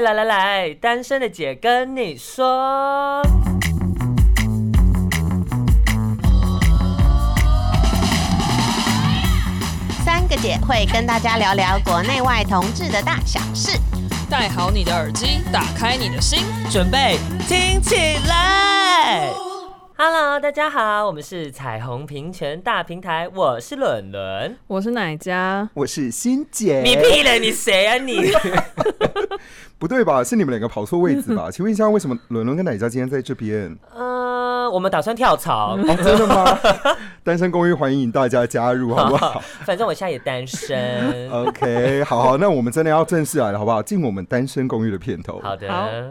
哎，来来来，单身的姐跟你说，三个姐会跟大家聊聊国内外同志的大小事。戴好你的耳机，打开你的心，准备听起来。Hello，大家好，我们是彩虹平权大平台，我是伦伦，我是奶家，我是欣姐。你屁了，你谁啊你？不对吧？是你们两个跑错位置吧？请问一下，为什么伦伦跟奶家今天在这边？呃，我们打算跳槽。哦，真的吗？单身公寓欢迎大家加入，好不好？好，反正我现在也单身。OK，好好，那我们真的要正式来了，好不好？进我们单身公寓的片头。好的。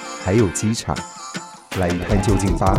还有机场，来一探究竟吧。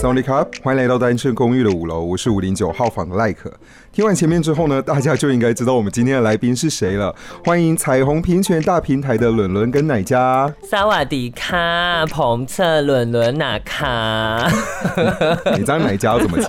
Sonic Cup，欢迎来到单身公寓的五楼，我是五零九号房的赖可。听完前面之后呢，大家就应该知道我们今天的来宾是谁了。欢迎彩虹平权大平台的伦伦跟奶家。萨瓦迪卡，彭策伦伦哪卡？你知道奶家要怎么接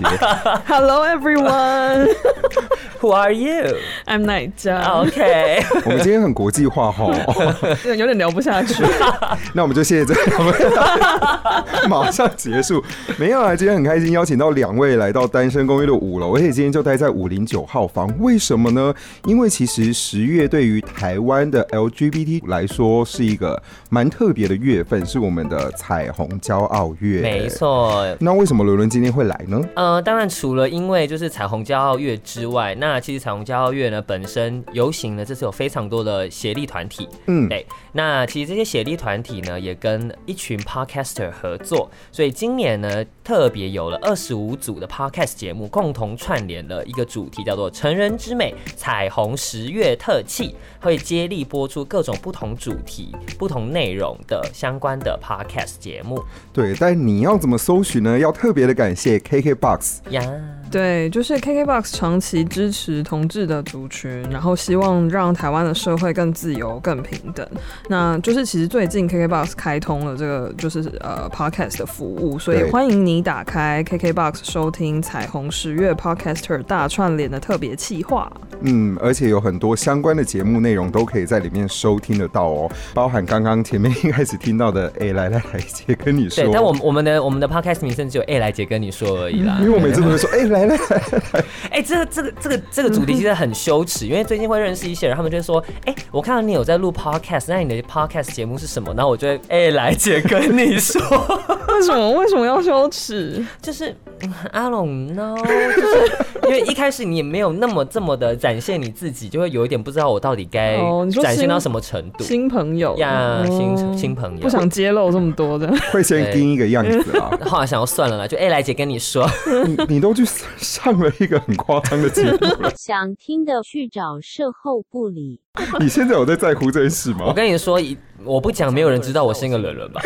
？Hello everyone。Who are you? I'm 奶家。OK。我们今天很国际化哈，有点聊不下去。那我们就谢谢这样，我们马上结束。没有啊，今天很开心邀请到两位来到单身公寓的五楼，而且今天就待在五零九号房。为什么呢？因为其实十月对于台湾的 LGBT 来说是一个蛮特别的月份，是我们的彩虹骄傲月。没错。那为什么伦伦今天会来呢？呃，当然除了因为就是彩虹骄傲月之外，那那其实彩虹骄傲月呢，本身游行呢，这次有非常多的协力团体，嗯，对。那其实这些协力团体呢，也跟一群 podcaster 合作，所以今年呢，特别有了二十五组的 podcast 节目，共同串联了一个主题，叫做“成人之美彩虹十月特辑”，会接力播出各种不同主题、不同内容的相关的 podcast 节目。对，但你要怎么搜寻呢？要特别的感谢 KKBOX 呀。对，就是 KKBOX 长期支持同志的族群，然后希望让台湾的社会更自由、更平等。那就是其实最近 KKBOX 开通了这个就是呃 Podcast 的服务，所以欢迎你打开 KKBOX 收听彩虹十月 Podcaster 大串联的特别企划。嗯，而且有很多相关的节目内容都可以在里面收听得到哦，包含刚刚前面一开始听到的“哎来来来姐跟你说”，对，但我们我们的我们的 Podcast 名称只有“哎来姐跟你说”而已啦，因为我每次都会说“ 哎来”。来哎、欸，这个这个这个这个主题其实很羞耻，因为最近会认识一些人，他们就会说，哎、欸，我看到你有在录 podcast，那你的 podcast 节目是什么？然后我就会，哎、欸，来姐跟你说，为什么为什么要羞耻？就是 I don't know，就是 因为一开始你也没有那么这么的展现你自己，就会有一点不知道我到底该展现到什么程度。新朋友呀，新新朋友，不想揭露这么多的，会先盯一个样子啊。后来想要算了啦，就哎、欸，来姐跟你说，你你都去。上了一个很夸张的节目，想听的去找售后部里。你现在有在在乎这件事吗？我跟你说，我不讲，没有人知道我是一个伦伦吧？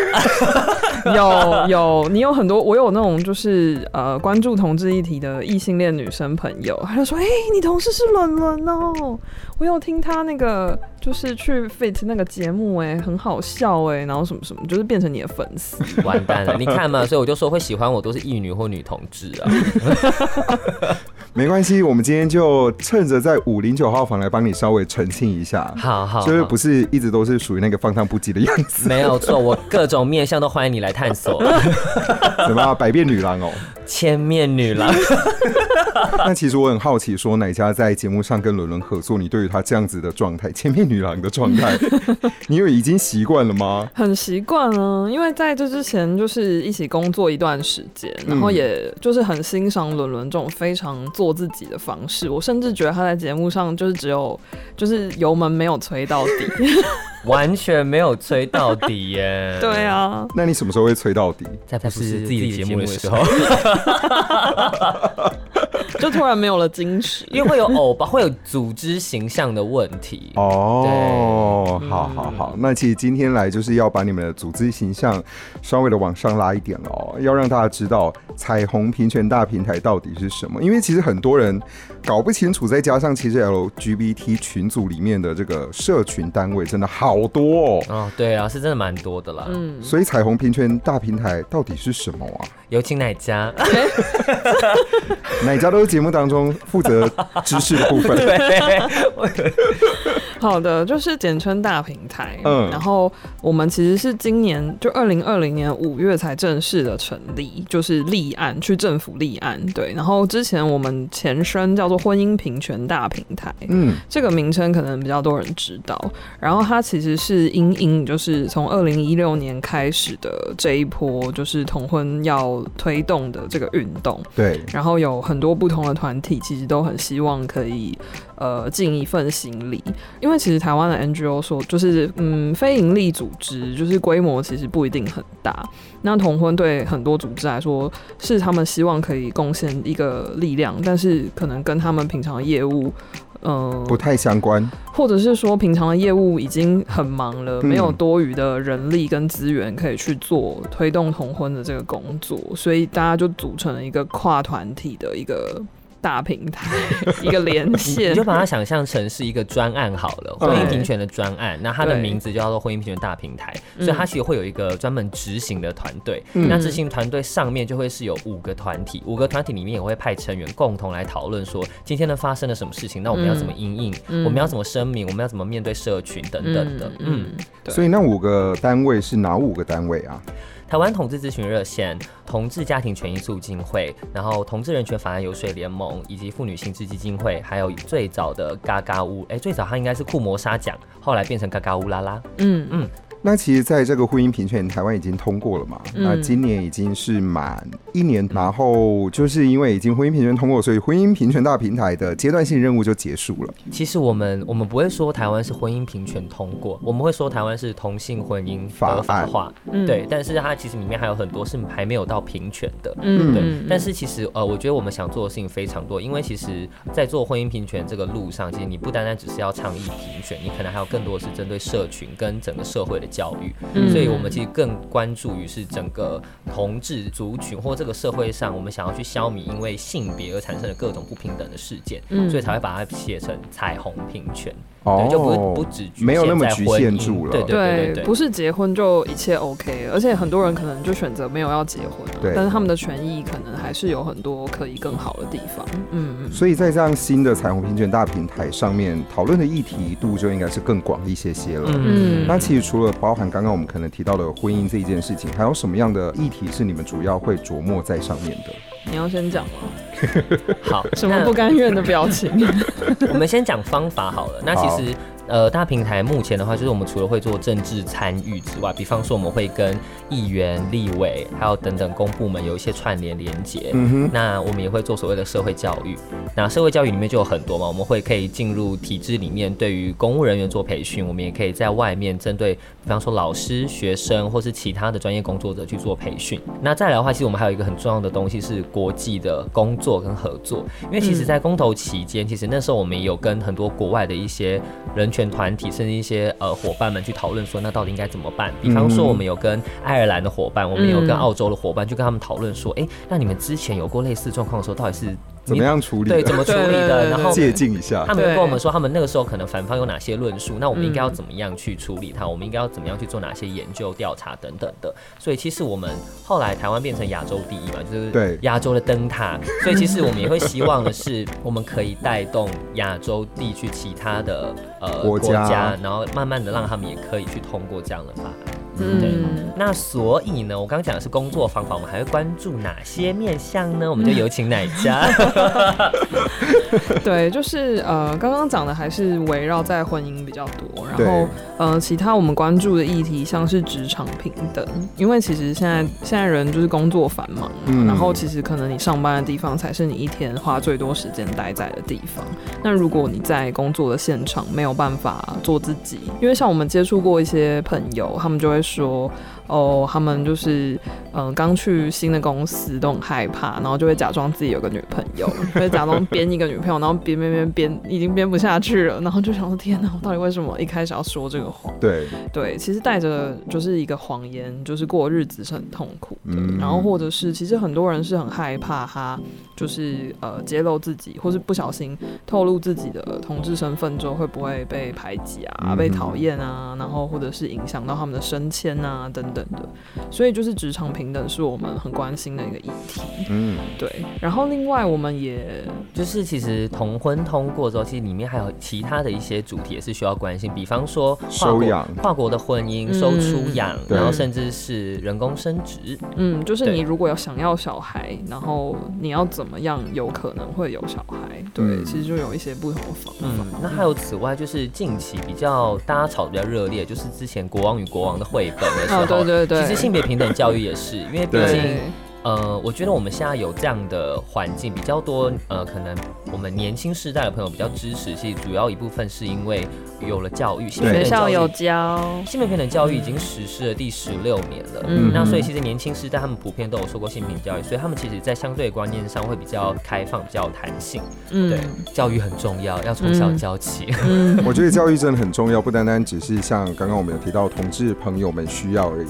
有 有，你有很多，我有那种就是呃关注同志议题的异性恋女生朋友，他就说：“哎、欸，你同事是伦伦哦，我有听他那个就是去 fit 那个节目，哎，很好笑哎，然后什么什么，就是变成你的粉丝，完蛋了，你看嘛，所以我就说会喜欢我都是异女或女同志啊。没关系，我们今天就趁着在五零九号房来帮你稍微澄清一下，好好，就是不是一直都是属于那个放荡不羁的样子？没有错，我各种面相都欢迎你来探索。怎么百变女郎哦？千面女郎。那其实我很好奇，说哪家在节目上跟伦伦合作，你对于她这样子的状态，千面女郎的状态，你有已经习惯了吗？很习惯啊，因为在这之前就是一起工作一段时间，然后也就是很欣赏伦伦这种非常做自己的方式。我甚至觉得他在节目上就是只有就是油门没有催到底，完全没有吹到底耶。对啊，那你什么时候会吹到底？在不是自己的节目的时候。就突然没有了矜持，因为会有偶吧，会有组织形象的问题。哦，好好好，那其实今天来就是要把你们的组织形象稍微的往上拉一点哦，要让大家知道彩虹平权大平台到底是什么。因为其实很多人搞不清楚，再加上其实 LGBT 群组里面的这个社群单位真的好多哦。哦，对啊，是真的蛮多的啦。嗯，所以彩虹平权大平台到底是什么啊？有请哪家？哪家都是节目当中负责知识的部分。对，好的，就是简称大平台。嗯，然后我们其实是今年就二零二零年五月才正式的成立，就是立案去政府立案。对，然后之前我们前身叫做婚姻平权大平台。嗯，这个名称可能比较多人知道。然后它其实是因应，就是从二零一六年开始的这一波，就是同婚要。推动的这个运动，对，然后有很多不同的团体，其实都很希望可以呃尽一份心力，因为其实台湾的 NGO 说就是嗯非营利组织，就是规模其实不一定很大。那同婚对很多组织来说是他们希望可以贡献一个力量，但是可能跟他们平常的业务。嗯，不太相关，或者是说平常的业务已经很忙了，没有多余的人力跟资源可以去做推动同婚的这个工作，所以大家就组成了一个跨团体的一个。大平台 一个连线，你就把它想象成是一个专案好了，婚姻平权的专案。那它的名字就叫做婚姻平权大平台，所以它其实会有一个专门执行的团队。那执行团队上面就会是有五个团体，五个团体里面也会派成员共同来讨论说今天呢发生了什么事情，那我们要怎么应应，我们要怎么声明，我们要怎么面对社群等等的。嗯，所以那五个单位是哪五个单位啊？台湾同志咨询热线、同志家庭权益促进会，然后同志人权法案游说联盟，以及妇女性质基金会，还有最早的嘎嘎屋，哎，最早它应该是酷摩沙奖，后来变成嘎嘎乌拉拉。嗯嗯。那其实，在这个婚姻平权，台湾已经通过了嘛？嗯、那今年已经是满一年，然后就是因为已经婚姻平权通过，所以婚姻平权大平台的阶段性任务就结束了。其实我们我们不会说台湾是婚姻平权通过，我们会说台湾是同性婚姻合法化。案对，但是它其实里面还有很多是还没有到平权的。嗯，对。但是其实呃，我觉得我们想做的事情非常多，因为其实，在做婚姻平权这个路上，其实你不单单只是要倡议平权，你可能还有更多的是针对社群跟整个社会的。教育，所以我们其实更关注于是整个同志族群或这个社会上，我们想要去消弭因为性别而产生的各种不平等的事件，所以才会把它写成彩虹平权。对，就不不只没有那么局限住了。对对对，对，不是结婚就一切 OK，而且很多人可能就选择没有要结婚，对，但是他们的权益可能还是有很多可以更好的地方。嗯嗯。所以在这样新的彩虹平权大平台上面，讨论的议题度就应该是更广一些些了。嗯。那其实除了包含刚刚我们可能提到的婚姻这一件事情，还有什么样的议题是你们主要会琢磨在上面的？你要先讲吗？好，什么不甘愿的表情？我们先讲方法好了。那其实。呃，大平台目前的话，就是我们除了会做政治参与之外，比方说我们会跟议员、立委，还有等等公部门有一些串联连接。嗯哼。那我们也会做所谓的社会教育。那社会教育里面就有很多嘛，我们会可以进入体制里面，对于公务人员做培训。我们也可以在外面针对，比方说老师、学生或是其他的专业工作者去做培训。那再来的话，其实我们还有一个很重要的东西是国际的工作跟合作。因为其实，在公投期间，其实那时候我们也有跟很多国外的一些人。全团体甚至一些呃伙伴们去讨论说，那到底应该怎么办？比方说，我们有跟爱尔兰的伙伴，我们有跟澳洲的伙伴，就跟他们讨论说，哎、欸，那你们之前有过类似状况的时候，到底是？怎么样处理？对，怎么处理的？然后借鉴一下。他们跟我们说，他们那个时候可能反方有哪些论述，那我们应该要怎么样去处理它？我们应该要怎么样去做哪些研究、调查等等的。所以其实我们后来台湾变成亚洲第一嘛，就是对亚洲的灯塔。所以其实我们也会希望的是，我们可以带动亚洲地区其他的呃国家，然后慢慢的让他们也可以去通过这样的法案。嗯，对。那所以呢，我刚刚讲的是工作方法，我们还会关注哪些面向呢？我们就有请哪家？对，就是呃，刚刚讲的还是围绕在婚姻比较多，然后呃，其他我们关注的议题像是职场平等，因为其实现在现在人就是工作繁忙，嗯，然后其实可能你上班的地方才是你一天花最多时间待在的地方。那如果你在工作的现场没有办法做自己，因为像我们接触过一些朋友，他们就会说。哦，他们就是嗯，刚去新的公司都很害怕，然后就会假装自己有个女朋友，就会假装编一个女朋友，然后编编编编，已经编不下去了，然后就想说天哪，我到底为什么一开始要说这个谎？对对，其实带着就是一个谎言，就是过日子是很痛苦的。嗯、然后或者是其实很多人是很害怕他就是呃揭露自己，或是不小心透露自己的同志身份之后会不会被排挤啊、嗯、被讨厌啊，然后或者是影响到他们的升迁啊等等。等的，所以就是职场平等是我们很关心的一个议题。嗯，对。然后另外我们也就是其实同婚通过之后，其实里面还有其他的一些主题也是需要关心，比方说收养、跨国的婚姻、收出养，然后甚至是人工生殖。嗯，就是你如果要想要小孩，然后你要怎么样有可能会有小孩？对，其实就有一些不同的方法。嗯，那还有此外，就是近期比较大家吵得比较热烈，就是之前《国王与国王》的绘本的时候。对对对，其实性别平等教育也是，因为毕竟。呃，我觉得我们现在有这样的环境比较多，呃，可能我们年轻世代的朋友比较支持，其实主要一部分是因为有了教育，学校有教。性别平等教育已经实施了第十六年了，嗯，那所以其实年轻世代他们普遍都有受过性平教育，所以他们其实在相对观念上会比较开放，比较有弹性，嗯，对，教育很重要，要从小教起，嗯，我觉得教育真的很重要，不单单只是像刚刚我们有提到同志朋友们需要而已，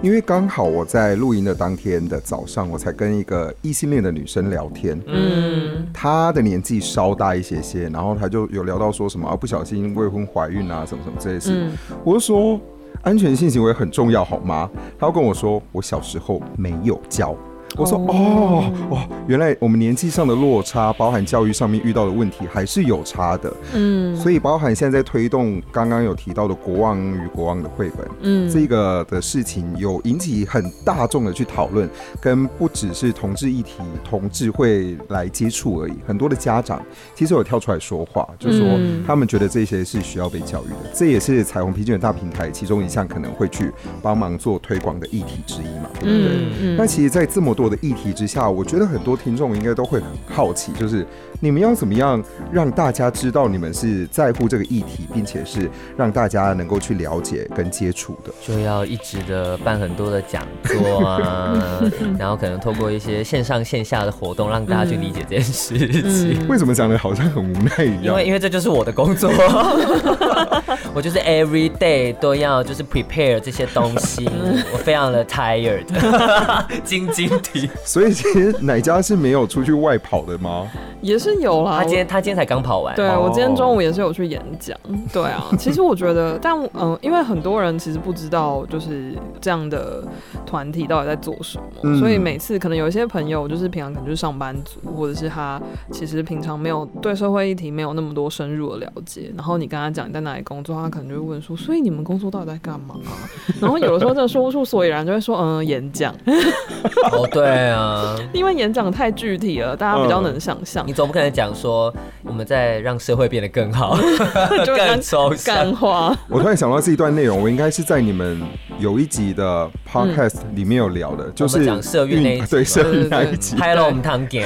因为刚好我在录音的当天的早上。上我才跟一个异性恋的女生聊天，嗯，她的年纪稍大一些些，然后她就有聊到说什么啊，不小心未婚怀孕啊，什么什么这些事，嗯，我就说安全性行为很重要，好吗？她要跟我说，我小时候没有教。我说哦哦，原来我们年纪上的落差，包含教育上面遇到的问题，还是有差的。嗯，所以包含现在在推动刚刚有提到的《国王与国王》的绘本，嗯，这个的事情有引起很大众的去讨论，跟不只是同志议题，同志会来接触而已。很多的家长其实有跳出来说话，就说他们觉得这些是需要被教育的。这也是彩虹皮卷大平台其中一项可能会去帮忙做推广的议题之一嘛，对不对？嗯，那其实，在这么多。我的议题之下，我觉得很多听众应该都会很好奇，就是你们要怎么样让大家知道你们是在乎这个议题，并且是让大家能够去了解跟接触的，就要一直的办很多的讲座啊，然后可能透过一些线上线下的活动，让大家去理解这件事情。嗯、为什么讲的好像很无奈一样？因为因为这就是我的工作，我就是 every day 都要就是 prepare 这些东西，我非常的 tired，晶晶体。所以其实哪家是没有出去外跑的吗？也是有啦。他今天他今天才刚跑完。对，我今天中午也是有去演讲。对啊，其实我觉得，但嗯、呃，因为很多人其实不知道就是这样的团体到底在做什么，嗯、所以每次可能有一些朋友就是平常可能就是上班族，或者是他其实平常没有对社会议题没有那么多深入的了解，然后你跟他讲你在哪里工作，他可能就会问说，所以你们工作到底在干嘛啊？然后有的时候真的说不出所以然，就会说嗯，演讲。哦，对。啊，因为演讲太具体了，大家比较能想象。你总不可能讲说我们在让社会变得更好，更抽象。干话。我突然想到这一段内容，我应该是在你们有一集的 podcast 里面有聊的，就是讲社运那一集，对社运那一集。拍了我们汤给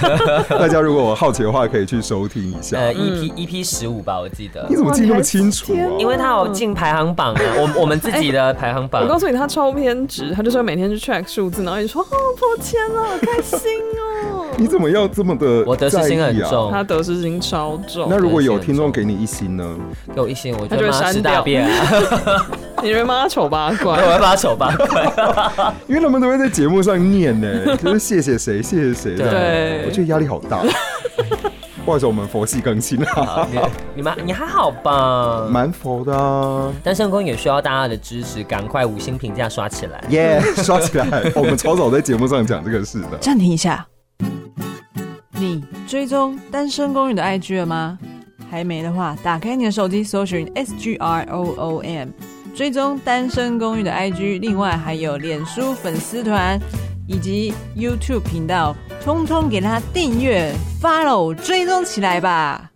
大家如果好奇的话，可以去收听一下。呃，EP EP 十五吧，我记得。你怎么记那么清楚？因为他有进排行榜啊，我我们自己的排行榜。我告诉你，他超偏执，他就是每天去 track 数字，然后你说哦。破千了，好开心哦！你怎么要这么的？我得失心很重，他得失心超重。那如果有听众给你一星呢？给我一星，我就会删掉。你会骂他丑八怪？我会骂他丑八怪，因为他们都会在节目上念呢，就是谢谢谁，谢谢谁。对，我觉得压力好大。不好意思，我们佛系更新了。你们你还好吧？蛮佛的啊。单身公也需要大家的支持，赶快五星评价刷起来。耶，yeah, 刷起来！我们超早在节目上讲这个事的。暂停一下，你追踪单身公寓的 IG 了吗？还没的话，打开你的手机，搜寻 S G R O O M。追踪单身公寓的 IG，另外还有脸书粉丝团以及 YouTube 频道，通通给他订阅、follow、追踪起来吧。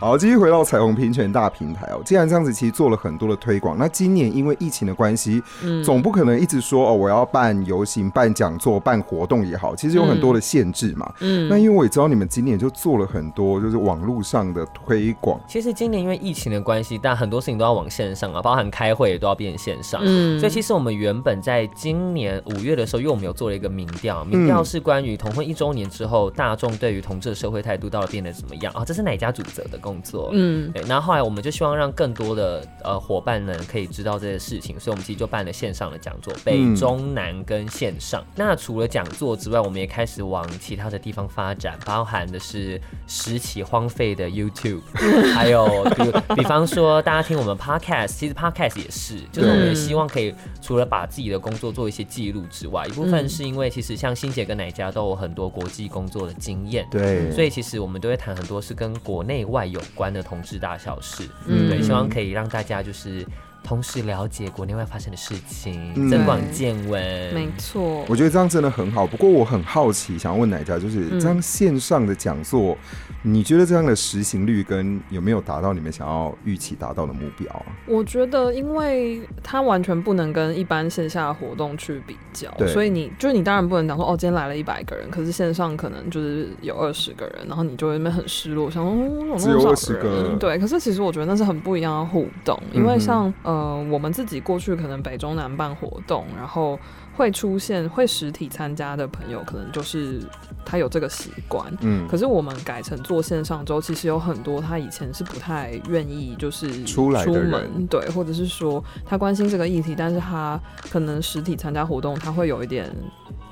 好，继续回到彩虹平权大平台哦。既然这样子，其实做了很多的推广。那今年因为疫情的关系，嗯，总不可能一直说哦，我要办游行、办讲座、办活动也好，其实有很多的限制嘛。嗯，那因为我也知道你们今年就做了很多，就是网络上的推广。其实今年因为疫情的关系，但很多事情都要往线上啊，包含开会也都要变线上。嗯，所以其实我们原本在今年五月的时候，因为我们有做了一个民调，民调是关于同婚一周年之后，大众对于同志的社会态度到底变得怎么样啊？这是哪家主责的工作？嗯，对。然后后来我们就希望让更多的呃伙伴们可以知道这些事情，所以我们其实就办了线上的讲座，北中南跟线上。嗯、那除了讲座之外，我们也开始往其他的地方发展，包含的是拾起荒废的 YouTube，还有比比方说大家听我们 Podcast，其实 Podcast 也是，就是我们也希望可以除了把自己的工作做一些记录之外，一部分是因为其实像欣姐跟奶家都有很多国际工作的经验，对，所以其实我们都会谈很多是跟国内外有关的。同志大小事，嗯，对，希望可以让大家就是。同时了解国内外发生的事情，增广见闻。没错，我觉得这样真的很好。不过我很好奇，想要问哪家，就是这样线上的讲座，嗯，你觉得这样的实行率跟有没有达到你们想要预期达到的目标啊？我觉得，因为它完全不能跟一般线下的活动去比较，所以你就是你当然不能讲说哦，今天来了一百个人，可是线上可能就是有二十个人，然后你就会那边很失落，想说哦，只有二十个人，对。可是其实我觉得那是很不一样的互动，因为像。呃，我们自己过去可能北中南办活动，然后会出现会实体参加的朋友，可能就是他有这个习惯。嗯，可是我们改成做线上之后，其实有很多他以前是不太愿意就是出来出门，对，或者是说他关心这个议题，但是他可能实体参加活动，他会有一点。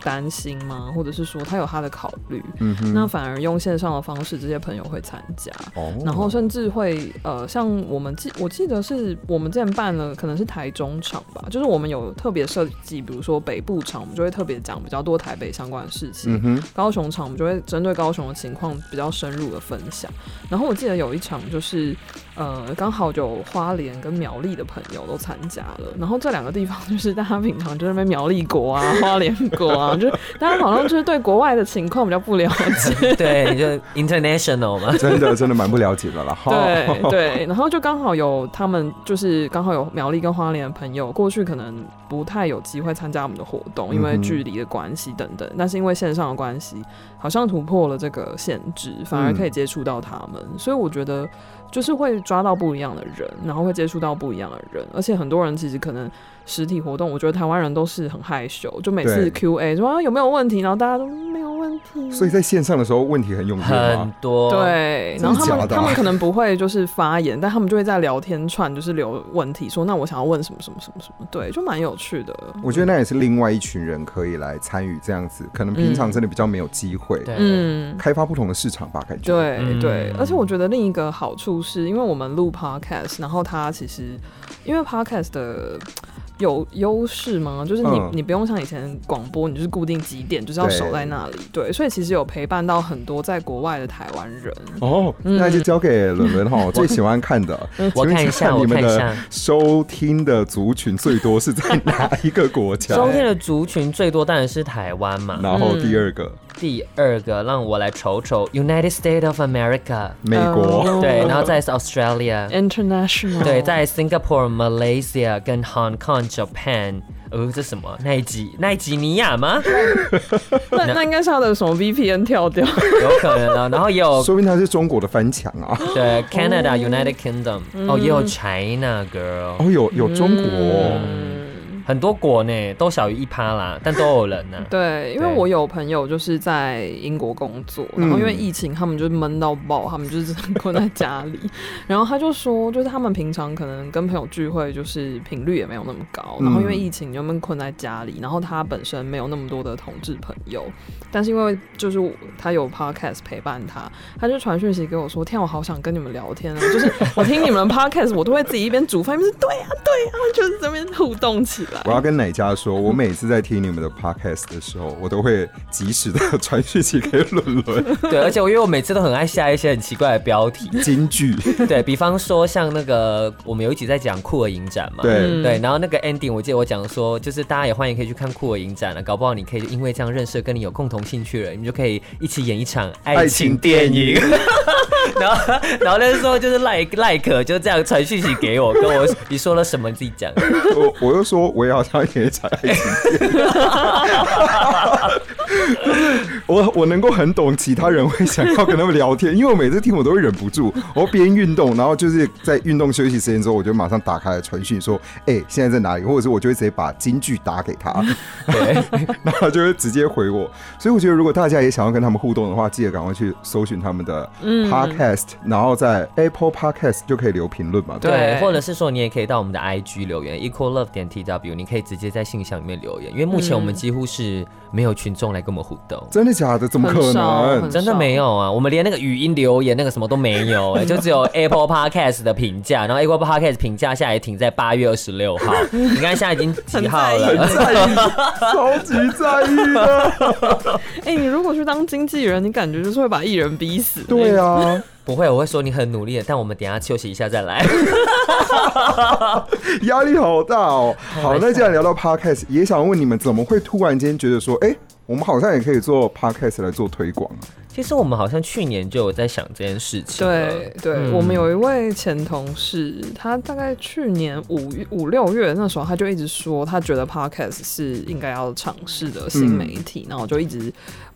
担心吗？或者是说他有他的考虑，嗯哼，那反而用线上的方式，这些朋友会参加，哦，然后甚至会呃，像我们记我记得是我们之前办了，可能是台中场吧，就是我们有特别设计，比如说北部场，我们就会特别讲比较多台北相关的事情，嗯哼，高雄场我们就会针对高雄的情况比较深入的分享，然后我记得有一场就是。呃，刚好有花莲跟苗栗的朋友都参加了，然后这两个地方就是大家平常就在那边苗栗国啊、花莲国啊，就是大家好像就是对国外的情况比较不了解，对，就 international 嘛，真的真的蛮不了解的了。对对，然后就刚好有他们，就是刚好有苗栗跟花莲的朋友过去可能不太有机会参加我们的活动，因为距离的关系等等，但是因为线上的关系，好像突破了这个限制，反而可以接触到他们，嗯，所以我觉得。就是会抓到不一样的人，然后会接触到不一样的人，而且很多人其实可能实体活动，我觉得台湾人都是很害羞，就每次 Q&A 说啊有没有问题，然后大家都没有问题，所以在线上的时候问题很踊跃，很多。对，然后他们他们可能不会就是发言，但他们就会在聊天串就是留问题，说那我想要问什么什么什么什么，对，就蛮有趣的。我觉得那也是另外一群人可以来参与这样子，可能平常真的比较没有机会，嗯，开发不同的市场吧，感觉。对、嗯、对，而且我觉得另一个好处。是因为我们录 podcast，然后它其实因为 podcast 的。有优势吗？就是你，嗯、你不用像以前广播，你就是固定几点，就是要守在那里。对，对，所以其实有陪伴到很多在国外的台湾人。哦，嗯、那就交给伦伦哈，我 最喜欢看的。我看一下，你们的收听的族群最多是在哪一个国家？收听的族群最多当然是台湾嘛。然后第二个。嗯第二个让我来瞅瞅，United States of America，美国，对，然后再是 Australia，International，对，在 Singapore、Malaysia 跟 Hong Kong、Japan，呃，这什么？奈吉奈吉尼亚吗？那那应该是他的什么 VPN 跳掉？有可能啊。然后也有，说不定他是中国的翻墙啊。对，Canada、United Kingdom，哦，也有 China girl，哦，有有中国。很多国呢都小于一趴啦，但都有人呢、啊。对，因为我有朋友就是在英国工作，然后因为疫情，他们就闷到爆，他们就是困在 家里。然后他就说，就是他们平常可能跟朋友聚会，就是频率也没有那么高。然后因为疫情，就闷困在家里。然后他本身没有那么多的同志朋友，但是因为就是他有 podcast 陪伴他，他就传讯息给我说：“天，我好想跟你们聊天啊！就是我听你们的 podcast，我都会自己一边煮饭一边说对呀、啊、对呀、啊，就是这边互动起来。”。我要跟奶家说，我每次在听你们的 podcast 的时候，我都会及时的传讯息给伦伦。对，而且我因为我每次都很爱下一些很奇怪的标题金句，对，比方说像那个我们有一集在讲酷儿影展嘛，对对，然后那个 ending 我记得我讲说，就是大家也欢迎可以去看酷儿影展了，搞不好你可以因为这样认识跟你有共同兴趣了，你们就可以一起演一场爱情电影。然后，然后那时候就是 like like 就这样传讯息给我，跟我你说了什么？你自己讲。我我又说我也好想演一场爱情电影。我我能够很懂其他人会想要跟他们聊天，因为我每次听我都会忍不住，我边运动，然后就是在运动休息时间之后，我就马上打开传讯说，哎、欸，现在在哪里？或者是我就会直接把金句打给他，对，然后就会直接回我。所以我觉得如果大家也想要跟他们互动的话，记得赶快去搜寻他们的 podcast，、嗯、然后在 Apple Podcast 就可以留评论嘛。对，对，或者是说你也可以到我们的 IG 留言，equal love 点 tw，你可以直接在信箱里面留言，因为目前我们几乎是没有群众来跟我们互动。真的假的？怎么可能？真的没有啊！我们连那个语音留言那个什么都没有、就只有 Apple Podcast 的评价，然后 Apple Podcast 评价下来停在八月二十六号。你看现在已经几号了？很在意，超级在意的。哎、欸，你如果去当经纪人，你感觉就是会把艺人逼死。对啊，不会，我会说你很努力的，但我们等下休息一下再来。压力好大哦。好，那既然聊到 Podcast，也想问你们，怎么会突然间觉得说，哎、欸？我们好像也可以做 podcast 来做推广。其实我们好像去年就有在想这件事情。对对，嗯、我们有一位前同事，他大概去年五五六月那时候，他就一直说他觉得 podcast 是应该要尝试的新媒体。然后我就一直，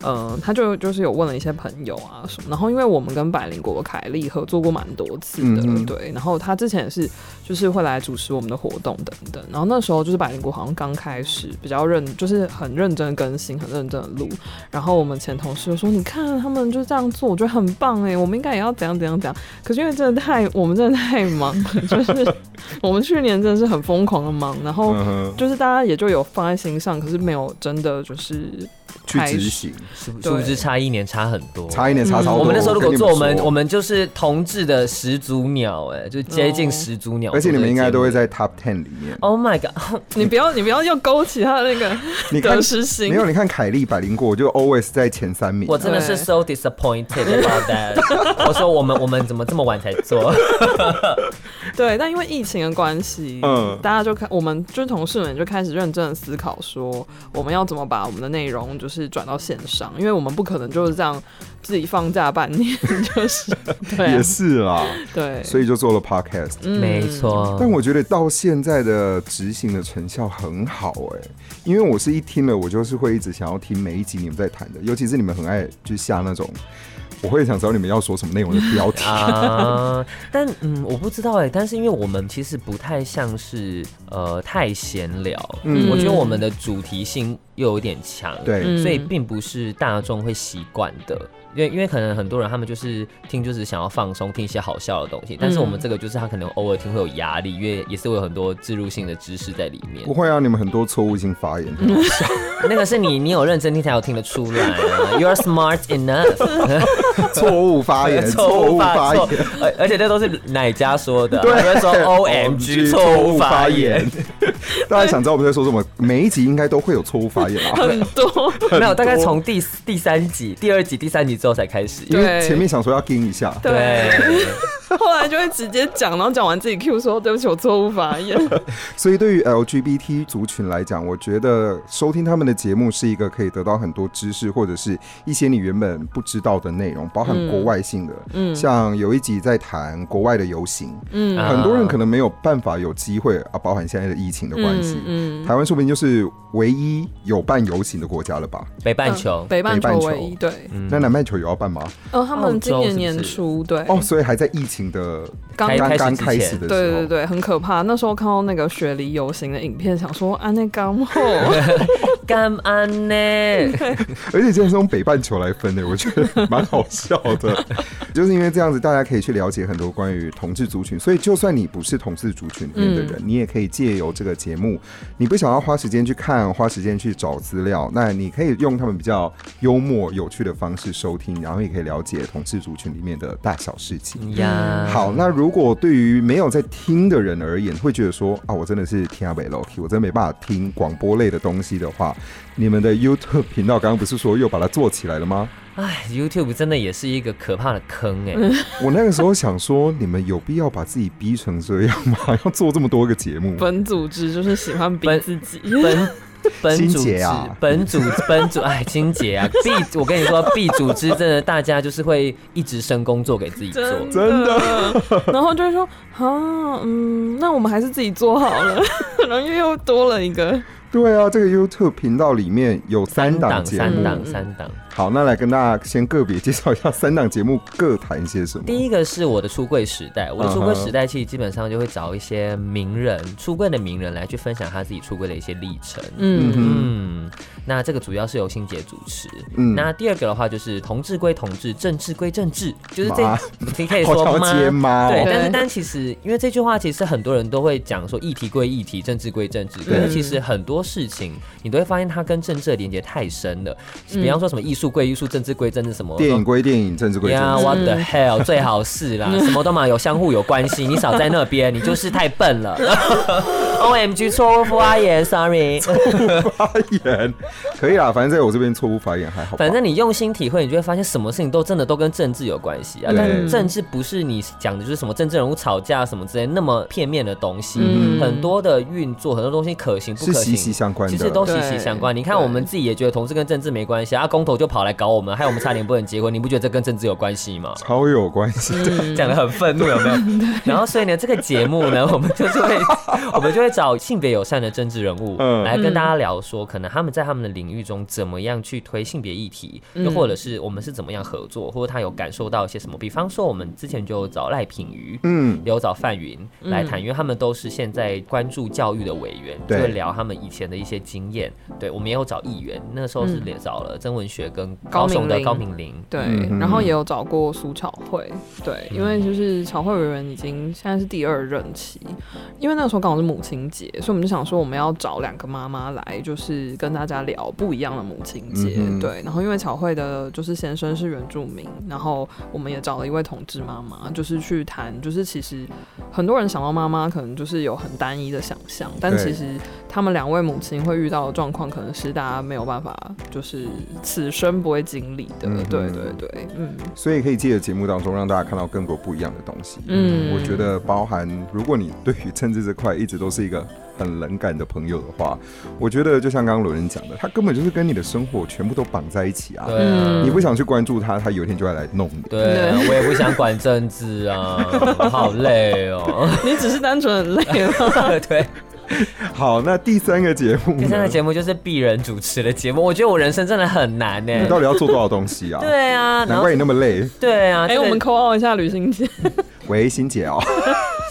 嗯，他就就是有问了一些朋友啊什么。然后因为我们跟百灵国凯莉合作过蛮多次的，嗯、对。然后他之前也是就是会来主持我们的活动等等。然后那时候就是百灵国好像刚开始比较认，就是很认真更新，很认真的录。然后我们前同事就说：“你看他们。”他们就这样做，我觉得很棒哎，我们应该也要怎样怎样怎样。可是因为真的太，我们真的太忙了，就是 我们去年真的是很疯狂的忙，然后就是大家也就有放在心上，可是没有真的就是。去执行，是不是差一年差很多？差一年差超多。我们那时候如果做我们，我们就是同志的始祖鸟，哎，就接近始祖鸟。而且你们应该都会在 Top Ten 里面。Oh my god！你不要，你不要又勾起他的那个你得失心。没有，你看凯莉百灵果，我就 always 在前三名。我真的是 so disappointed about that。我说我们我们怎么这么晚才做？对，但因为疫情的关系，嗯，大家就开，我们就是同事们就开始认真的思考，说我们要怎么把我们的内容就是转到线上，因为我们不可能就是这样自己放假半年，就是对、啊，也是啦，对，所以就做了 podcast，嗯、没错。但我觉得到现在的执行的成效很好哎、欸，因为我是一听了，我就是会一直想要听每一集你们在谈的，尤其是你们很爱就下那种。我会想知道你们要说什么内容的标题啊，但嗯，我不知道哎，但是因为我们其实不太像是呃太闲聊，嗯，我觉得我们的主题性又有点强，对，所以并不是大众会习惯的。因为因为可能很多人他们就是听就是想要放松，听一些好笑的东西，但是我们这个就是他可能偶尔听会有压力，因为也是会有很多植入性的知识在里面。不会啊，你们很多错误性发言，那个是你你有认真听才有听得出来啊。You are smart enough。错误发言，错误发言，而而且这都是奶家说的？对，说 OMG 错误发言。大家想知道我们在说什么？每一集应该都会有错误发言啊，很多，没有，大概从第第三集、第二集、第三集。之后才开始，因为前面想说要盯一下，对，后来就会直接讲，然后讲完自己 Q 说对不起，我错误发言。所以对于 LGBT 族群来讲，我觉得收听他们的节目是一个可以得到很多知识，或者是一些你原本不知道的内容，包含国外性的，嗯，像有一集在谈国外的游行，嗯，很多人可能没有办法有机会啊，包含现在的疫情的关系，嗯，台湾说不定就是唯一有办游行的国家了吧？北半球，北半球唯一，对，那南半球。有要办吗？哦，他们今年年初对。哦，所以还在疫情的刚刚刚开始的时候，对对对，很可怕。那时候看到那个雪梨游行的影片，想说安内刚后 干安呢？而且竟然是用北半球来分的，我觉得蛮好笑的。就是因为这样子，大家可以去了解很多关于同志族群。所以，就算你不是同志族群里面的人，嗯、你也可以借由这个节目，你不想要花时间去看，花时间去找资料，那你可以用他们比较幽默、有趣的方式收听，然后也可以了解同志族群里面的大小事情。呀、嗯，好，那如果对于没有在听的人而言，会觉得说啊，我真的是听不懂，我真的没办法听广播类的东西的话，你们的 YouTube 频道刚刚不是说又把它做起来了吗？哎，YouTube 真的也是一个可怕的坑哎！我那个时候想说，你们有必要把自己逼成这样吗？要做这么多个节目？本组织就是喜欢逼自己。本本组织啊，本组本组哎，金姐啊，B，我跟你说，B 组织真的，大家就是会一直生工作给自己做，真的。然后就会说，啊，嗯，那我们还是自己做好了，然后又又多了一个。对啊，这个 YouTube 频道里面有三档节目，三档三档。好，那来跟大家先个别介绍一下三档节目各谈些什么。第一个是我的出柜时代，我的出柜时代其实基本上就会找一些名人出柜的名人来去分享他自己出柜的一些历程。嗯嗯。那这个主要是由欣姐主持。嗯。那第二个的话就是同志归同志，政治归政治，就是这你可以说吗？对，但是但其实因为这句话其实很多人都会讲说议题归议题，政治归政治，可是其实很多事情你都会发现它跟政治的连接太深了。比方说什么艺术。归艺术，政治归政治，什么？电影归电影，政治归政治。呀，What the hell？最好是啦，什么都嘛有相互有关系。你少在那边，你就是太笨了。OMG，错误发言，Sorry。错误发言可以啦，反正在我这边错误发言还好。反正你用心体会，你就会发现什么事情都真的都跟政治有关系啊。对但政治不是你讲的就是什么政治人物吵架什么之类那么片面的东西。嗯、很多的运作，很多东西可行不可行，息息相关，其实都息息相关。你看，我们自己也觉得同志跟政治没关系啊，公投就跑来搞我们，害我们差点不能结婚。你不觉得这跟政治有关系吗？超有关系，讲的很愤怒，有没有？然后所以呢，这个节目呢，我们就是会，我们就会找性别友善的政治人物来跟大家聊说，可能他们在他们的领域中怎么样去推性别议题，又或者是我们是怎么样合作，或者他有感受到一些什么。比方说，我们之前就有找赖品瑜，嗯，有找范云来谈，因为他们都是现在关注教育的委员，就会聊他们以前的一些经验。对，我们也有找议员，那个时候是也找了曾文学跟高雄的高敏玲，对，然后也有找过苏巧慧，对，因为就是巧慧委员已经现在是第二任期，因为那个时候刚好是母亲节，所以我们就想说我们要找两个妈妈来，就是跟大家聊不一样的母亲节，嗯、对。然后因为巧慧的就是先生是原住民，然后我们也找了一位同志妈妈，就是去谈，就是其实很多人想到妈妈可能就是有很单一的想象，但其实他们两位母亲会遇到的状况，可能是大家没有办法就是此生不会经历的。嗯、对对对，嗯。所以可以借着节目当中让大家看到更多不一样的东西。嗯，我觉得包含如果你对于政治这块一直都是一个。很冷感的朋友的话，我觉得就像刚刚伦伦讲的，他根本就是跟你的生活全部都绑在一起啊。对啊，你不想去关注他，他有一天就会来弄你。对啊，我也不想管政治啊，好累哦。你只是单纯很累吗？对。好，那第三个节目，第三个节目就是鄙人主持的节目。我觉得我人生真的很难呢。你到底要做多少东西啊？对啊，难怪你那么累。对啊，哎，我们 call 一下吕欣姐。喂，欣姐哦。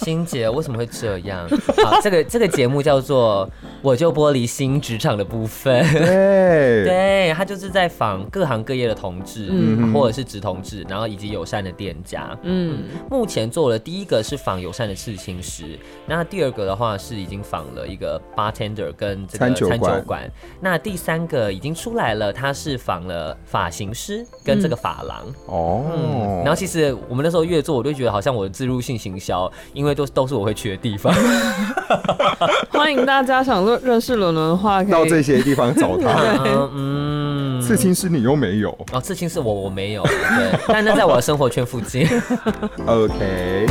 欣姐，为什么会这样？好，这个这个节目叫做《我就剥离新职场的部分》。对，对，他就是在访各行各业的同志，嗯，或者是直同志，然后以及友善的店家。嗯，目前做了第一个是访友善的刺青师，那第二个的话是已经访了一个 bartender 跟这个餐酒馆。那第三个已经出来了，他是访了发型师跟这个发廊。哦，嗯，然后其实我们那时候越做，我就觉得好像我的自入性行销，因为。都都是我会去的地方，欢迎大家想认认识伦伦的话，可以到这些地方找他。嗯，刺青师你又没有哦，刺青是我我没有，对，但那在我的生活圈附近。OK。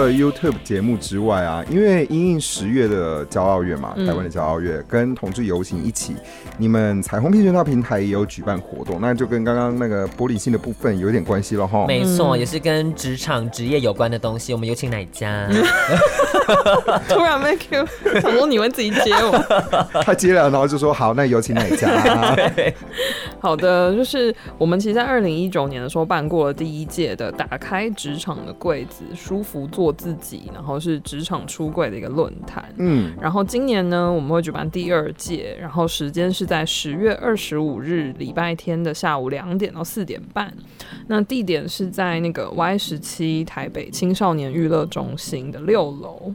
了 YouTube 节目之外啊，因为因应十月的骄傲月嘛，台湾的骄傲月、嗯、跟同志游行一起，你们彩虹平权大平台也有举办活动，那就跟刚刚那个玻璃心的部分有点关系了哈。没错，也是跟职场职业有关的东西。我们有请哪一家？突然没 Q，想说你会自己接我。他接了，然后就说好，那有请哪家？好的，就是我们其实，在二零一九年的时候办过了第一届的打开职场的柜子，舒服做自己，然后是职场出柜的一个论坛。嗯，然后今年呢，我们会举办第二届，然后时间是在十月二十五日礼拜天的下午两点到四点半。那地点是在那个 Y 十七台北青少年娱乐中心的六楼。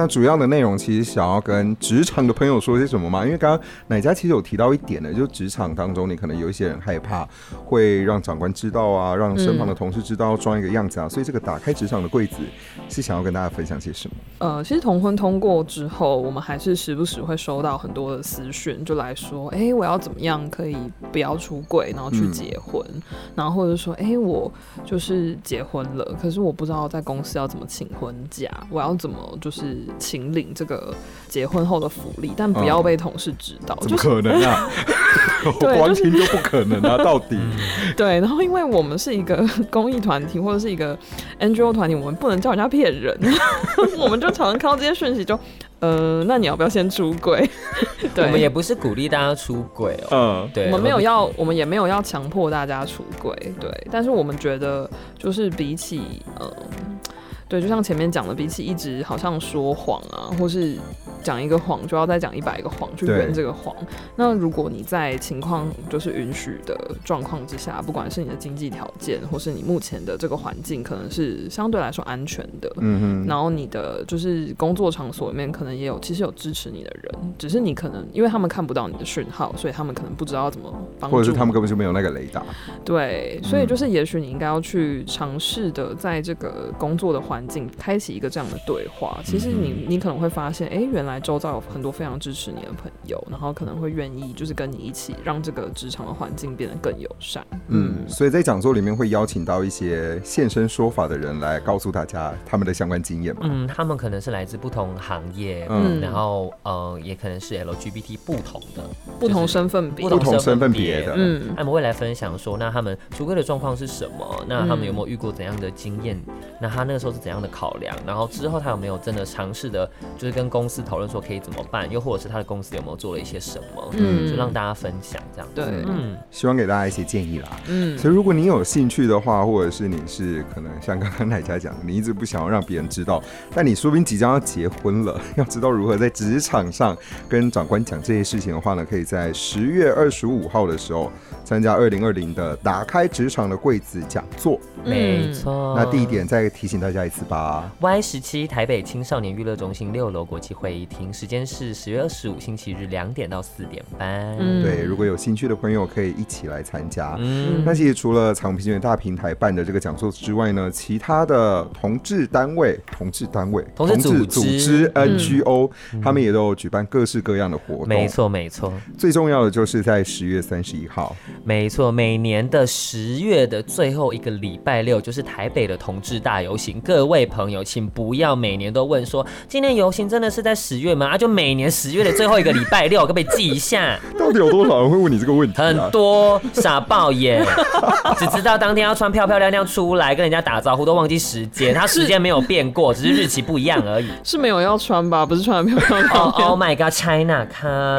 那主要的内容其实想要跟职场的朋友说些什么吗？因为刚刚奶家其实有提到一点呢，就职场当中你可能有一些人害怕会让长官知道啊，让身旁的同事知道装一个样子啊，嗯、所以这个打开职场的柜子是想要跟大家分享些什么？呃，其实同婚通过之后，我们还是时不时会收到很多的私讯，就来说，哎、欸，我要怎么样可以不要出柜，然后去结婚，嗯、然后或者说，哎、欸，我就是结婚了，可是我不知道在公司要怎么请婚假，我要怎么就是。请领这个结婚后的福利，但不要被同事知道。怎么可能啊？我光听就不可能啊！到底 对，然后因为我们是一个公益团体或者是一个 NGO 团体，我们不能叫人家骗人，我们就常常看到这些讯息就，就呃，那你要不要先出轨？对，我们也不是鼓励大家出轨哦。嗯，对，我们没有要，我们也没有要强迫大家出轨。对，但是我们觉得，就是比起呃。对，就像前面讲的，比起一直好像说谎啊，或是讲一个谎就要再讲一百个谎去圆这个谎。那如果你在情况就是允许的状况之下，不管是你的经济条件，或是你目前的这个环境，可能是相对来说安全的。嗯哼。然后你的就是工作场所里面可能也有，其实有支持你的人，只是你可能因为他们看不到你的讯号，所以他们可能不知道怎么帮助。或者是他们根本就没有那个雷达。对，所以就是也许你应该要去尝试的，在这个工作的环。开启一个这样的对话，其实你你可能会发现，哎、欸，原来周遭有很多非常支持你的朋友，然后可能会愿意就是跟你一起让这个职场的环境变得更友善。嗯，所以在讲座里面会邀请到一些现身说法的人来告诉大家他们的相关经验嘛。嗯，他们可能是来自不同行业，嗯，然后呃，也可能是 LGBT 不同的不同身份别不同身份别的，嗯，他们会来分享说，那他们出柜的状况是什么？那他们有没有遇过怎样的经验？那他那个时候是怎样的考量？然后之后他有没有真的尝试的，就是跟公司讨论说可以怎么办？又或者是他的公司有没有做了一些什么？嗯，就让大家分享这样。对，嗯，希望给大家一些建议啦。嗯，所以如果你有兴趣的话，或者是你是可能像刚刚奶茶讲的，你一直不想要让别人知道，但你说不定即将要结婚了，要知道如何在职场上跟长官讲这些事情的话呢，可以在十月二十五号的时候参加二零二零的打开职场的柜子讲座。没错，那地点再提醒大家一次吧。Y 十七台北青少年娱乐中心六楼国际会议厅，时间是十月二十五星期日两点到四点半。嗯，对，如果有兴趣的朋友可以一起来参加。嗯，那其实除了彩虹平权大平台办的这个讲座之外呢，其他的同志单位、同志单位、同志组织、NGO，他们也都有举办各式各样的活动。没错，没错。最重要的就是在十月三十一号。没错，每年的十月的最后一个礼拜。拜六就是台北的同志大游行，各位朋友，请不要每年都问说今年游行真的是在十月吗？啊，就每年十月的最后一个礼拜六，可不可以记一下？到底有多少人会问你这个问题啊？很多傻爆眼，只知道当天要穿漂漂亮亮出来跟人家打招呼，都忘记时间。他时间没有变过，只是日期不一样而已。是没有要穿吧？不是穿的漂漂亮亮。Oh, oh my God，China 卡。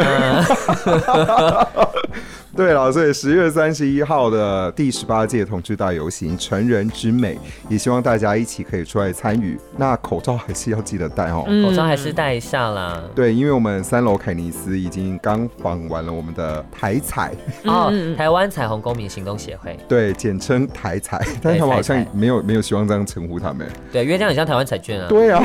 对了，所以十月三十一号的第十八届同志大游行，成人之美，也希望大家一起可以出来参与。那口罩还是要记得戴哦，口罩还是戴一下啦。对，因为我们三楼凯尼斯已经刚访完了我们的台彩 哦，台湾彩虹公民行动协会，对，简称台彩，但是他们好像没有没有希望这样称呼他们。对，因为这样很像台湾彩券啊。对啊，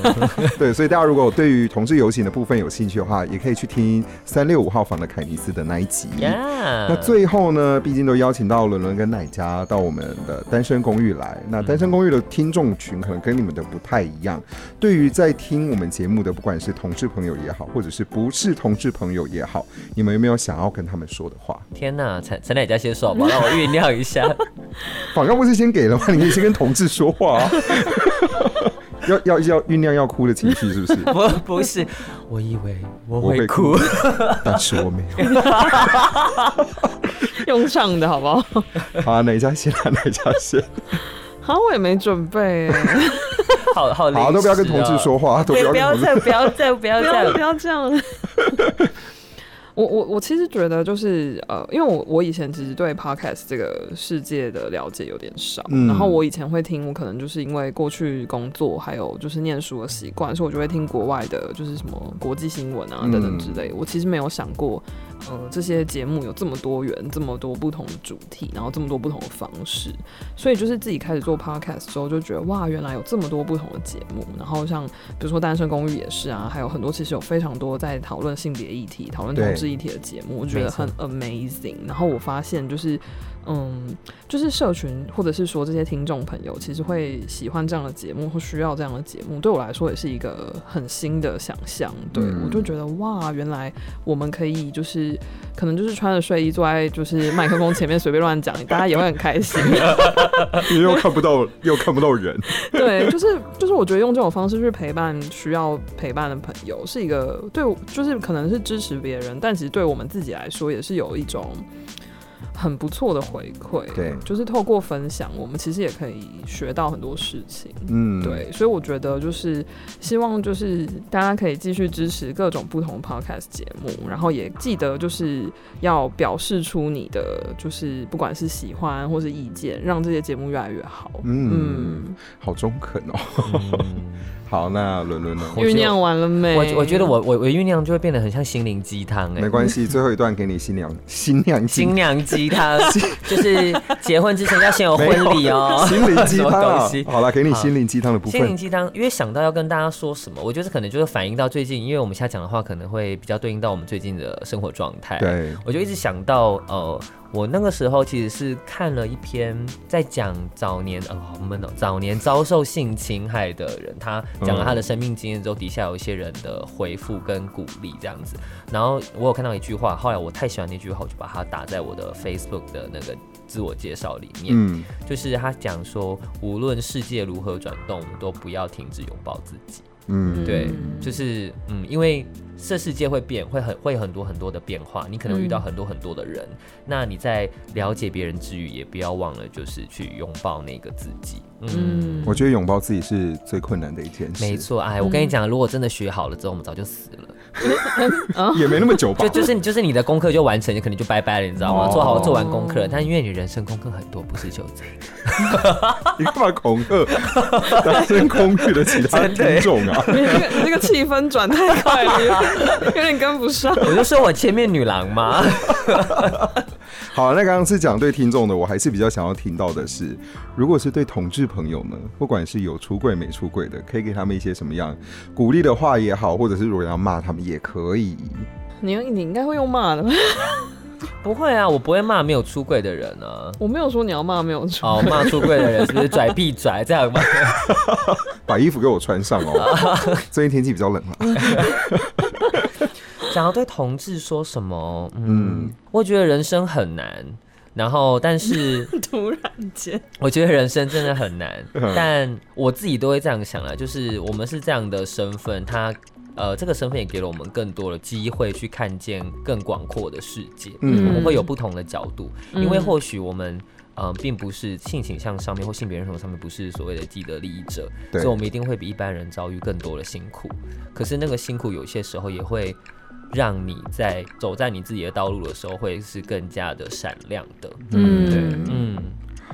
对，所以大家如果对于同志游行的部分有兴趣的话，也可以去听三六五号房的凯尼斯的那一集。Yeah. 那最后呢，毕竟都邀请到伦伦跟乃嘉到我们的单身公寓来。那单身公寓的听众群可能跟你们的不太一样。对于在听我们节目的，不管是同志朋友也好，或者是不是同志朋友也好，你们有没有想要跟他们说的话？天哪，陈陈乃嘉先说吧，让我酝酿一下。广告不是先给了吗？你可以先跟同志说话啊。要要要酝酿要哭的情绪是不是？不不是，我以为我会哭，但是我没有。用唱的好不好？好啊，哪一家先啊？哪一家先？好，我也没准备。好好好，都不要跟同志说话，都不要不要再不要再不要再不要这样。我我我其实觉得就是呃，因为我我以前其实对 podcast 这个世界的了解有点少，嗯、然后我以前会听，我可能就是因为过去工作还有就是念书的习惯，所以我就会听国外的，就是什么国际新闻啊等等之类。嗯、我其实没有想过，呃，这些节目有这么多元，这么多不同的主题，然后这么多不同的方式，所以就是自己开始做 podcast 之后，就觉得哇，原来有这么多不同的节目。然后像比如说《单身公寓》也是啊，还有很多其实有非常多在讨论性别议题、讨论同志议题的节目，我觉得很 amazing。然后我发现就是。嗯，就是社群，或者是说这些听众朋友，其实会喜欢这样的节目，或需要这样的节目，对我来说也是一个很新的想象。对、嗯、我就觉得哇，原来我们可以就是可能就是穿着睡衣坐在就是麦克风前面随便乱讲，大家也会很开心。因 为又看不到，又看不到人。对，就是就是我觉得用这种方式去陪伴需要陪伴的朋友，是一个对，就是可能是支持别人，但其实对我们自己来说，也是有一种。很不错的回馈，对，就是透过分享，我们其实也可以学到很多事情，嗯，对，所以我觉得就是希望就是大家可以继续支持各种不同 podcast 节目，然后也记得就是要表示出你的就是不管是喜欢或是意见，让这些节目越来越好，嗯，嗯好中肯哦。嗯 好，那伦伦呢？酝酿完了没？我我觉得我我我酝酿就会变得很像心灵鸡汤哎。没关系，最后一段给你新娘新娘新娘鸡汤，就是结婚之前要先有婚礼哦。心灵鸡汤，好了，给你心灵鸡汤的部分。心灵鸡汤，因为想到要跟大家说什么，我觉得可能就是反映到最近，因为我们现在讲的话可能会比较对应到我们最近的生活状态。对，我就一直想到呃。我那个时候其实是看了一篇在讲早年哦，我们早年遭受性侵害的人，他讲了他的生命经验之后，底下有一些人的回复跟鼓励这样子。然后我有看到一句话，后来我太喜欢那句话，我就把它打在我的 Facebook 的那个自我介绍里面。嗯，就是他讲说，无论世界如何转动，都不要停止拥抱自己。嗯，对，就是嗯，因为。这世界会变，会很会很多很多的变化，你可能遇到很多很多的人。嗯、那你在了解别人之余，也不要忘了，就是去拥抱那个自己。嗯，我觉得拥抱自己是最困难的一件事。没错，哎，我跟你讲，如果真的学好了之后，我们早就死了。也没那么久吧，就就是就是你的功课就完成，你可能就拜拜了，你知道吗？做好做完功课，但因为你人生功课很多，不是就这个。你干嘛恐吓人身公寓的其他听众啊？你这 个那个气氛转太快了，有点跟不上。我就说我千面女郎吗？好，那刚刚是讲对听众的，我还是比较想要听到的是，如果是对同志朋友们，不管是有出柜没出柜的，可以给他们一些什么样鼓励的话也好，或者是如果要骂他们也可以。你你应该会用骂的吧？不会啊，我不会骂没有出柜的人啊。我没有说你要骂没有出柜。哦，骂出柜的人是不是拽必拽这样吗？把衣服给我穿上哦，最近天气比较冷啊。想要对同志说什么？嗯，我觉得人生很难，然后但是 突然间，我觉得人生真的很难，但我自己都会这样想啊，就是我们是这样的身份，他呃，这个身份也给了我们更多的机会去看见更广阔的世界，嗯，我们会有不同的角度，因为或许我们。嗯，并不是性倾向上面或性别认同上面不是所谓的既得利益者，所以我们一定会比一般人遭遇更多的辛苦。可是那个辛苦有些时候也会让你在走在你自己的道路的时候，会是更加的闪亮的。嗯，对，嗯，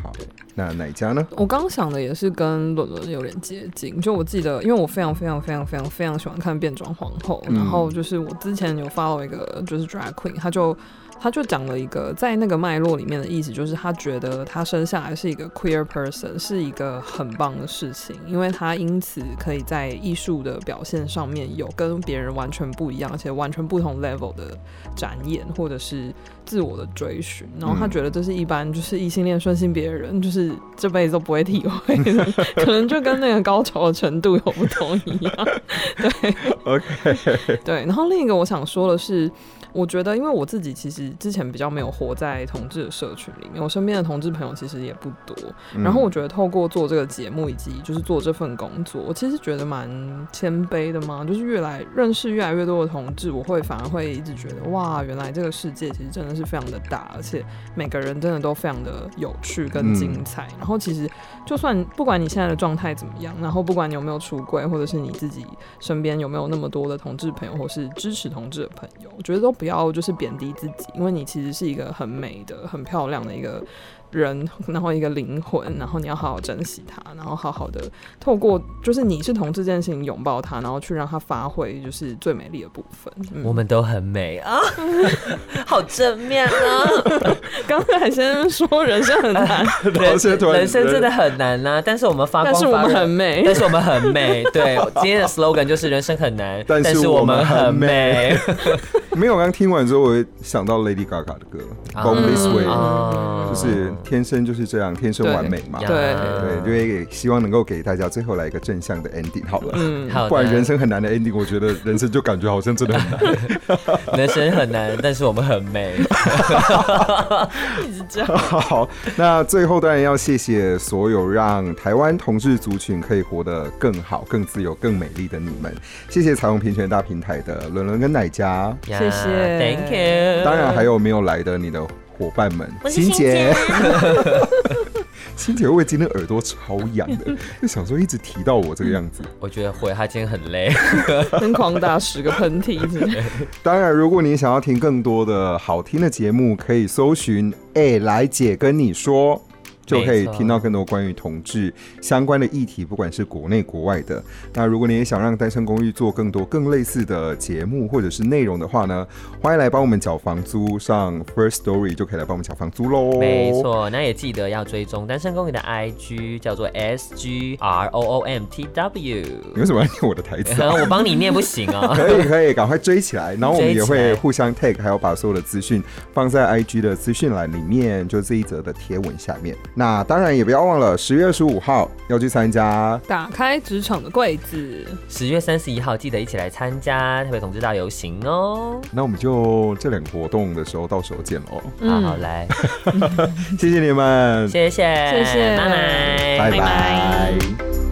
好，那哪家呢？我刚刚想的也是跟伦伦有点接近。就我记得，因为我非常非常非常非常非常喜欢看变装皇后，嗯、然后就是我之前有 follow 一个就是 drag queen，他就。他就讲了一个在那个脉络里面的意思，就是他觉得他生下来是一个 queer person，是一个很棒的事情，因为他因此可以在艺术的表现上面有跟别人完全不一样，而且完全不同 level 的展演，或者是自我的追寻。然后他觉得这是一般就是异性恋顺性别人，就是这辈子都不会体会的，可能就跟那个高潮的程度有不同一样。对，OK，对。然后另一个我想说的是。我觉得，因为我自己其实实之前比较没有活在同志的社群里面，我身边的同志朋友其实也不多。嗯、然后我觉得透过做这个节目以及就是做这份工作，我其实觉得蛮谦卑的嘛，就是越来认识越来越多的同志，我会反而会一直觉得哇，原来这个世界其实真的是非常的大，而且每个人真的都非常的有趣跟精彩。嗯、然后其实就算不管你现在的状态怎么样，然后不管你有没有出柜，或者是你自己身边有没有那么多的同志朋友，或是支持同志的朋友，我觉得都不要就是贬低自己，因为你其实是一个很美的、很漂亮的一个。人，然后一个灵魂，然后你要好好珍惜它，然后好好的透过就是你是同志这件事情拥抱它，然后去让它发挥就是最美丽的部分。嗯、我们都很美啊，好正面啊！刚才先说人生很难，人生人生真的很难啊，但是我们发光发热，但是我们很美，但是我们很美。对，今天的 slogan 就是人生很难，但是我们很美。没有，我刚听完之后，我会想到 Lady Gaga 的歌，Born This Way，就是。天生就是这样，天生完美嘛。对对，就会给希望能够给大家最后来一个正向的 ending 好了。嗯，好。不然人生很难的 ending，我觉得人生就感觉好像真的很难。人生很难，但是我们很美。一直这样。好，那最后当然要谢谢所有让台湾同志族群可以活得更好、更自由、更美丽的你们。谢谢彩虹平权大平台的伦伦跟奶佳，谢谢，Thank you。当然还有没有来的你的。伙伴们，欣姐，欣姐会不会今天耳朵超痒的？就想说一直提到我这个样子。我觉得会，她今天很累，疯狂打十个喷嚏。当然，如果你想要听更多的好听的节目，可以搜寻“哎、欸，来姐跟你说”。就可以听到更多关于同志相关的议题，不管是国内国外的。那如果你也想让单身公寓做更多更类似的节目或者是内容的话呢，欢迎来帮我们缴房租，上 First Story 就可以来帮我们缴房租喽。没错，那也记得要追踪单身公寓的 IG，叫做 S G R O O M T W。你为什么要念我的台词啊？我帮你念不行啊？可以可以，赶快追起来。然后我们也会互相 tag，还有把所有的资讯放在 IG 的资讯栏里面，就这一则的贴文下面。那当然也不要忘了，十月二十五号要去参加打开职场的柜子。十月三十一号记得一起来参加特别同志大游行哦。那我们就这两个活动的时候，到时候见喽。嗯、好好来，谢谢你们，谢谢谢谢，拜拜，拜拜。